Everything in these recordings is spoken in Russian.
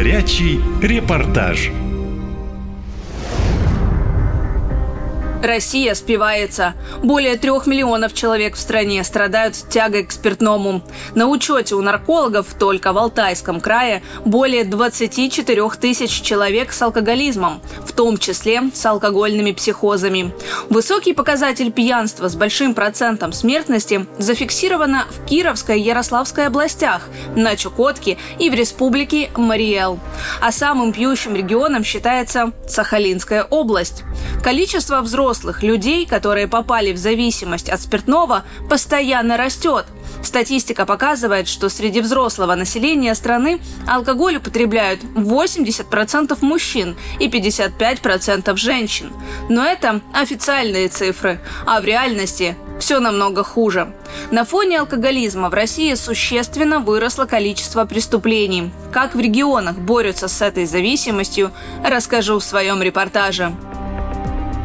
Горячий репортаж. Россия спивается. Более трех миллионов человек в стране страдают тягой к спиртному. На учете у наркологов только в Алтайском крае более 24 тысяч человек с алкоголизмом, в том числе с алкогольными психозами. Высокий показатель пьянства с большим процентом смертности зафиксировано в Кировской и Ярославской областях, на Чукотке и в республике Мариэл. А самым пьющим регионом считается Сахалинская область. Количество взрослых людей, которые попали в зависимость от спиртного, постоянно растет. Статистика показывает, что среди взрослого населения страны алкоголь употребляют 80% мужчин и 55% женщин. Но это официальные цифры, а в реальности все намного хуже. На фоне алкоголизма в России существенно выросло количество преступлений. Как в регионах борются с этой зависимостью, расскажу в своем репортаже.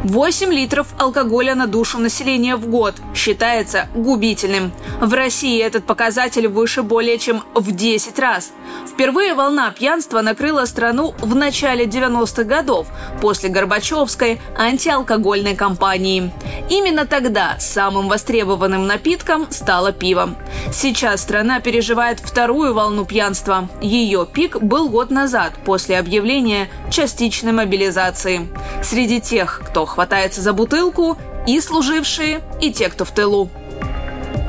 8 литров алкоголя на душу населения в год считается губительным. В России этот показатель выше более чем в 10 раз. Впервые волна пьянства накрыла страну в начале 90-х годов, после Горбачевской антиалкогольной кампании. Именно тогда самым востребованным напитком стало пиво. Сейчас страна переживает вторую волну пьянства. Ее пик был год назад, после объявления частичной мобилизации. Среди тех, кто хватается за бутылку, и служившие, и те, кто в тылу.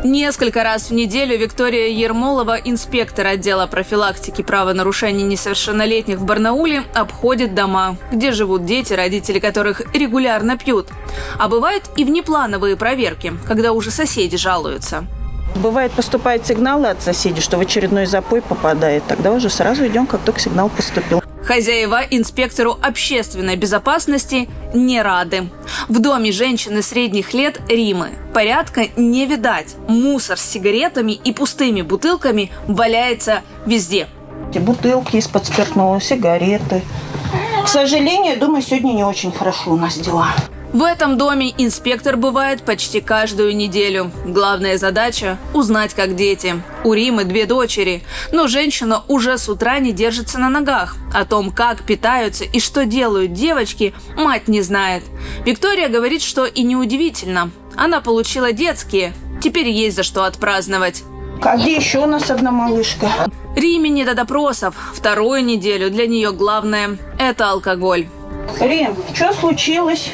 Несколько раз в неделю Виктория Ермолова, инспектор отдела профилактики правонарушений несовершеннолетних в Барнауле, обходит дома, где живут дети, родители которых регулярно пьют. А бывают и внеплановые проверки, когда уже соседи жалуются. Бывает, поступают сигналы от соседей, что в очередной запой попадает. Тогда уже сразу идем, как только сигнал поступил. Хозяева инспектору общественной безопасности не рады. В доме женщины средних лет Римы порядка не видать. Мусор с сигаретами и пустыми бутылками валяется везде. Эти бутылки из-под спиртного, сигареты. К сожалению, думаю, сегодня не очень хорошо у нас дела. В этом доме инспектор бывает почти каждую неделю. Главная задача – узнать, как дети. У Римы две дочери, но женщина уже с утра не держится на ногах. О том, как питаются и что делают девочки, мать не знает. Виктория говорит, что и неудивительно. Она получила детские, теперь есть за что отпраздновать. А где еще у нас одна малышка? Риме не до допросов. Вторую неделю для нее главное – это алкоголь. Рим, что случилось?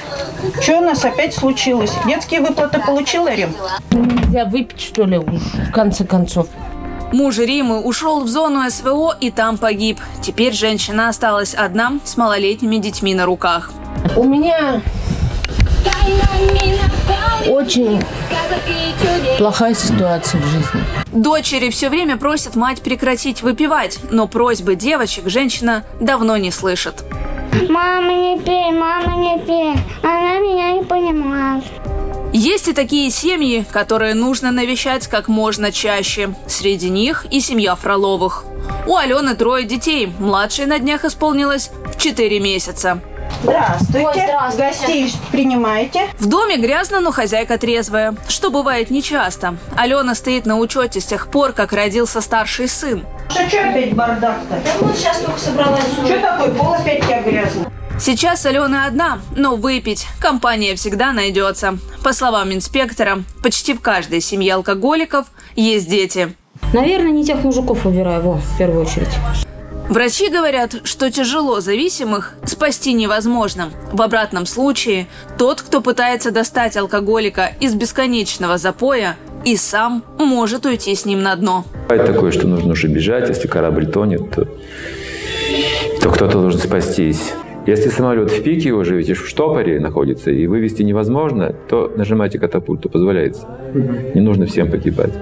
Что у нас опять случилось? Детские выплаты получила, Рим? Нельзя выпить, что ли, в конце концов. Муж Римы ушел в зону СВО и там погиб. Теперь женщина осталась одна с малолетними детьми на руках. У меня очень плохая ситуация в жизни. Дочери все время просят мать прекратить выпивать, но просьбы девочек женщина давно не слышит. Мама, не пей, мама, не пей. Она меня не понимает. Есть и такие семьи, которые нужно навещать как можно чаще. Среди них и семья Фроловых. У Алены трое детей. Младшей на днях исполнилось в 4 месяца. Здравствуйте. Ой, здравствуйте. Гостей принимаете? В доме грязно, но хозяйка трезвая, что бывает нечасто. Алена стоит на учете с тех пор, как родился старший сын. А что опять бардак-то? Вот сейчас только собралась. Что такое? Пол опять тебя грязный. Сейчас Алена одна, но выпить компания всегда найдется. По словам инспектора, почти в каждой семье алкоголиков есть дети. Наверное, не тех мужиков выбираю, во, в первую очередь. Врачи говорят, что тяжело зависимых спасти невозможно. В обратном случае, тот, кто пытается достать алкоголика из бесконечного запоя, и сам может уйти с ним на дно. Бывает такое, что нужно уже бежать, если корабль тонет, то, то кто-то должен спастись. Если самолет в пике уже, видите, в штопоре находится, и вывести невозможно, то нажимайте катапульту, позволяется. Не нужно всем погибать.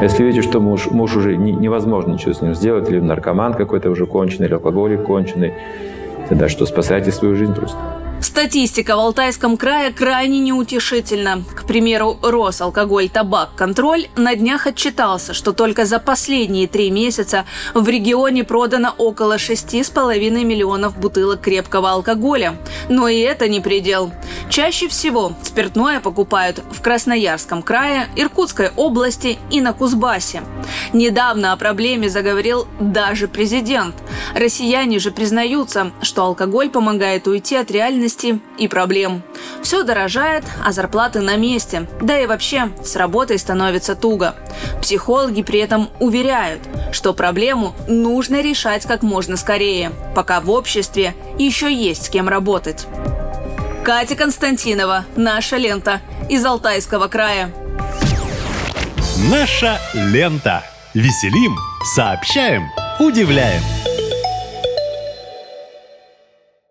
Если видите, что муж, муж уже не, невозможно ничего с ним сделать, или наркоман какой-то уже конченый, или алкоголик конченый, тогда что, спасайте свою жизнь просто. Статистика в Алтайском крае крайне неутешительна. К примеру, Росалкоголь-Табак-Контроль на днях отчитался, что только за последние три месяца в регионе продано около 6,5 миллионов бутылок крепкого алкоголя. Но и это не предел. Чаще всего спиртное покупают в Красноярском крае, Иркутской области и на Кузбассе. Недавно о проблеме заговорил даже президент. Россияне же признаются, что алкоголь помогает уйти от реальности трудностей и проблем. Все дорожает, а зарплаты на месте. Да и вообще, с работой становится туго. Психологи при этом уверяют, что проблему нужно решать как можно скорее, пока в обществе еще есть с кем работать. Катя Константинова, наша лента из Алтайского края. Наша лента. Веселим, сообщаем, удивляем.